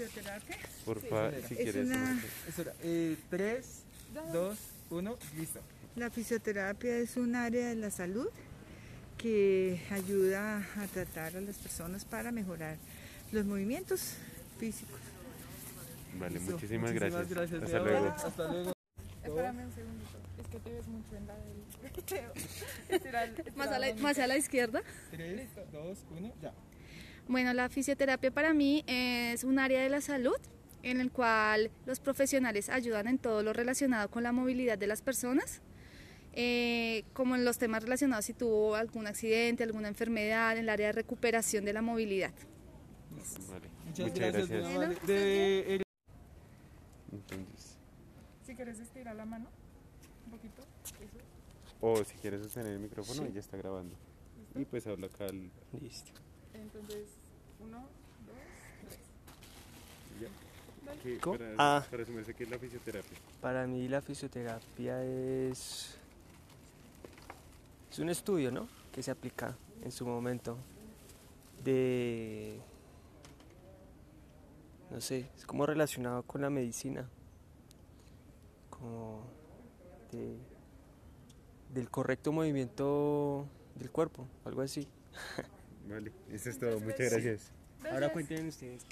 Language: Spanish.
Fisioterapia. Porfa, Sí, si es quieres. una- Marta. Espera, eh, 3, 2, 1, listo. La fisioterapia es un área de la salud que ayuda a tratar a las personas para mejorar los movimientos físicos. Vale, Listo. muchísimas, gracias. gracias. Hasta luego. amor. Hasta luego. Espérame un segundito, es que te ves mucho en la del el- Más a, la, la más a la izquierda. 3, 2, 1, ya. Bueno, la fisioterapia para mí es un área de la salud en el cual los profesionales ayudan en todo lo relacionado con la movilidad de las personas, eh, como en los temas relacionados si tuvo algún accidente, alguna enfermedad, en el área de recuperación de la movilidad. Vale, Muchas, muchas gracias. gracias. De, Entonces, Si quieres estirar la mano, un poquito, eso. o si quieres sostener el micrófono, Sí. ya está grabando. Y pues habla acá al... Listo. Entonces, uno, dos, tres. ya. ¿Qué- ¿Cómo? para, Ah. para sumarse, ¿qué es la fisioterapia? Para mí la fisioterapia es, es un estudio, ¿no? Que se aplica en su momento de, no sé, es como relacionado con la medicina, como de- del correcto movimiento del cuerpo, algo así. Vale, eso es todo. Muchas gracias. Ahora cuenten ustedes